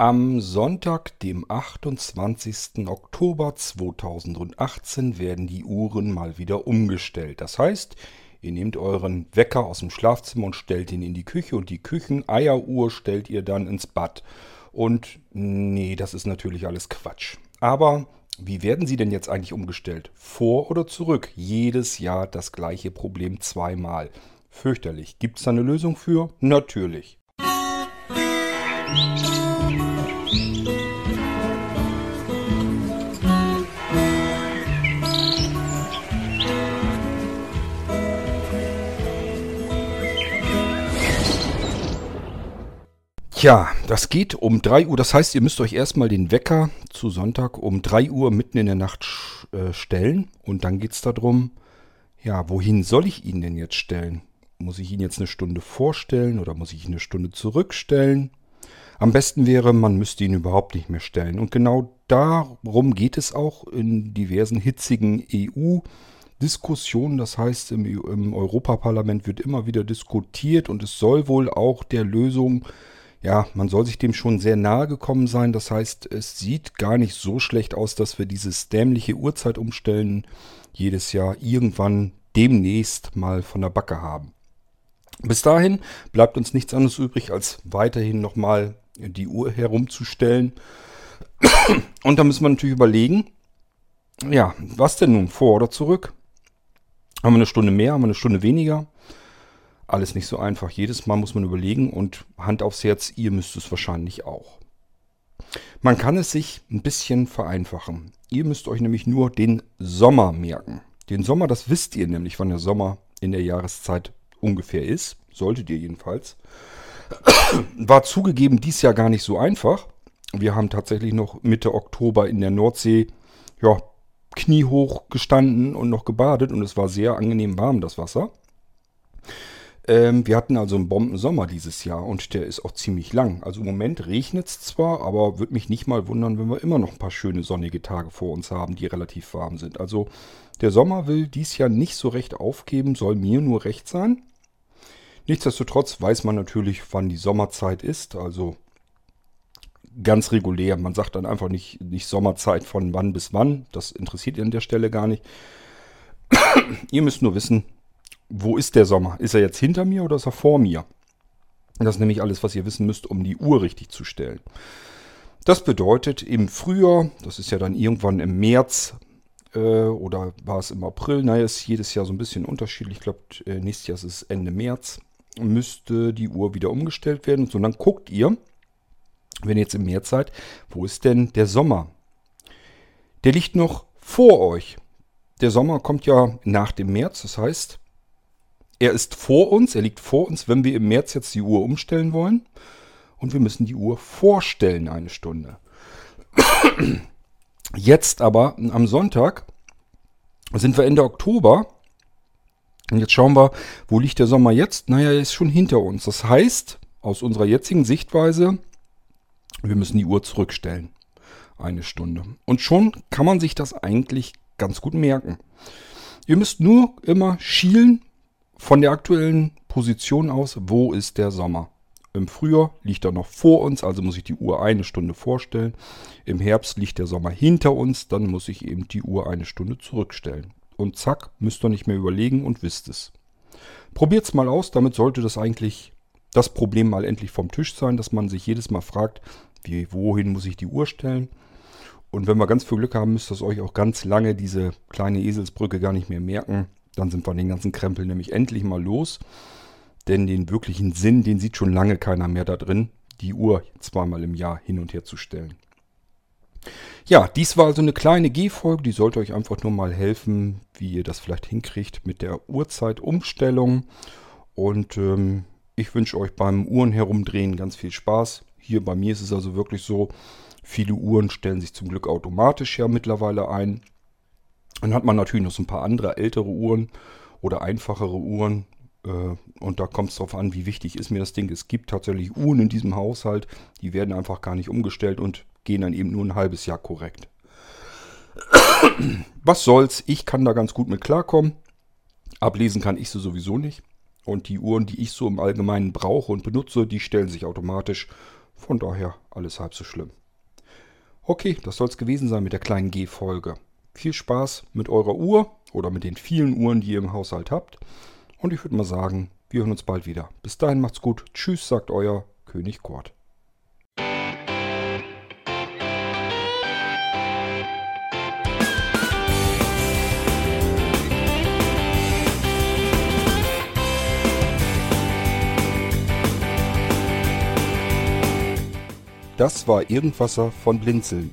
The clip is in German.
Am Sonntag, dem 28. Oktober 2018, werden die Uhren mal wieder umgestellt. Das heißt, ihr nehmt euren Wecker aus dem Schlafzimmer und stellt ihn in die Küche und die Kücheneieruhr stellt ihr dann ins Bad. Und nee, das ist natürlich alles Quatsch. Aber wie werden sie denn jetzt eigentlich umgestellt? Vor oder zurück? Jedes Jahr das gleiche Problem zweimal. Fürchterlich. Gibt es da eine Lösung für? Natürlich. Tja, das geht um 3 Uhr. Das heißt, ihr müsst euch erstmal den Wecker zu Sonntag um 3 Uhr mitten in der Nacht äh, stellen. Und dann geht es darum, ja, wohin soll ich ihn denn jetzt stellen? Muss ich ihn jetzt eine Stunde vorstellen oder muss ich ihn eine Stunde zurückstellen? Am besten wäre, man müsste ihn überhaupt nicht mehr stellen. Und genau darum geht es auch in diversen hitzigen EU-Diskussionen. Das heißt, im, im Europaparlament wird immer wieder diskutiert und es soll wohl auch der Lösung ja, man soll sich dem schon sehr nahe gekommen sein. Das heißt, es sieht gar nicht so schlecht aus, dass wir dieses dämliche Uhrzeitumstellen jedes Jahr irgendwann demnächst mal von der Backe haben. Bis dahin bleibt uns nichts anderes übrig, als weiterhin nochmal die Uhr herumzustellen. Und da müssen wir natürlich überlegen, ja, was denn nun, vor oder zurück? Haben wir eine Stunde mehr, haben wir eine Stunde weniger? Alles nicht so einfach. Jedes Mal muss man überlegen und Hand aufs Herz, ihr müsst es wahrscheinlich auch. Man kann es sich ein bisschen vereinfachen. Ihr müsst euch nämlich nur den Sommer merken. Den Sommer, das wisst ihr nämlich, wann der Sommer in der Jahreszeit ungefähr ist. Solltet ihr jedenfalls. War zugegeben dies Jahr gar nicht so einfach. Wir haben tatsächlich noch Mitte Oktober in der Nordsee, ja, kniehoch gestanden und noch gebadet und es war sehr angenehm warm, das Wasser. Ähm, wir hatten also einen Bombensommer dieses Jahr und der ist auch ziemlich lang. Also im Moment regnet es zwar, aber würde mich nicht mal wundern, wenn wir immer noch ein paar schöne sonnige Tage vor uns haben, die relativ warm sind. Also der Sommer will dies Jahr nicht so recht aufgeben, soll mir nur recht sein. Nichtsdestotrotz weiß man natürlich, wann die Sommerzeit ist. Also ganz regulär. Man sagt dann einfach nicht, nicht Sommerzeit von wann bis wann. Das interessiert ihr an der Stelle gar nicht. ihr müsst nur wissen, wo ist der Sommer? Ist er jetzt hinter mir oder ist er vor mir? Das ist nämlich alles, was ihr wissen müsst, um die Uhr richtig zu stellen. Das bedeutet, im Frühjahr, das ist ja dann irgendwann im März äh, oder war es im April, naja, ist jedes Jahr so ein bisschen unterschiedlich. Ich glaube, äh, nächstes Jahr ist es Ende März, müsste die Uhr wieder umgestellt werden. Und so, dann guckt ihr, wenn ihr jetzt im März seid, wo ist denn der Sommer? Der liegt noch vor euch. Der Sommer kommt ja nach dem März, das heißt, er ist vor uns, er liegt vor uns, wenn wir im März jetzt die Uhr umstellen wollen. Und wir müssen die Uhr vorstellen eine Stunde. Jetzt aber am Sonntag sind wir Ende Oktober. Und jetzt schauen wir, wo liegt der Sommer jetzt? Naja, er ist schon hinter uns. Das heißt, aus unserer jetzigen Sichtweise, wir müssen die Uhr zurückstellen. Eine Stunde. Und schon kann man sich das eigentlich ganz gut merken. Ihr müsst nur immer schielen, von der aktuellen Position aus, wo ist der Sommer? Im Frühjahr liegt er noch vor uns, also muss ich die Uhr eine Stunde vorstellen. Im Herbst liegt der Sommer hinter uns, dann muss ich eben die Uhr eine Stunde zurückstellen. Und zack, müsst ihr nicht mehr überlegen und wisst es. Probiert es mal aus, damit sollte das eigentlich das Problem mal endlich vom Tisch sein, dass man sich jedes Mal fragt, wie, wohin muss ich die Uhr stellen? Und wenn wir ganz viel Glück haben, müsst ihr euch auch ganz lange diese kleine Eselsbrücke gar nicht mehr merken. Dann sind wir den ganzen Krempel nämlich endlich mal los. Denn den wirklichen Sinn, den sieht schon lange keiner mehr da drin, die Uhr zweimal im Jahr hin und her zu stellen. Ja, dies war also eine kleine G-Folge, die sollte euch einfach nur mal helfen, wie ihr das vielleicht hinkriegt mit der Uhrzeitumstellung. Und ähm, ich wünsche euch beim Uhren herumdrehen ganz viel Spaß. Hier bei mir ist es also wirklich so, viele Uhren stellen sich zum Glück automatisch ja mittlerweile ein. Dann hat man natürlich noch so ein paar andere ältere Uhren oder einfachere Uhren. Äh, und da kommt es darauf an, wie wichtig ist mir das Ding. Es gibt tatsächlich Uhren in diesem Haushalt, die werden einfach gar nicht umgestellt und gehen dann eben nur ein halbes Jahr korrekt. Was soll's, ich kann da ganz gut mit klarkommen. Ablesen kann ich sie sowieso nicht. Und die Uhren, die ich so im Allgemeinen brauche und benutze, die stellen sich automatisch Von daher alles halb so schlimm. Okay, das soll es gewesen sein mit der kleinen G-Folge. Viel Spaß mit eurer Uhr oder mit den vielen Uhren, die ihr im Haushalt habt. Und ich würde mal sagen, wir hören uns bald wieder. Bis dahin macht's gut. Tschüss, sagt euer König Kurt. Das war Irgendwasser von Blinzeln.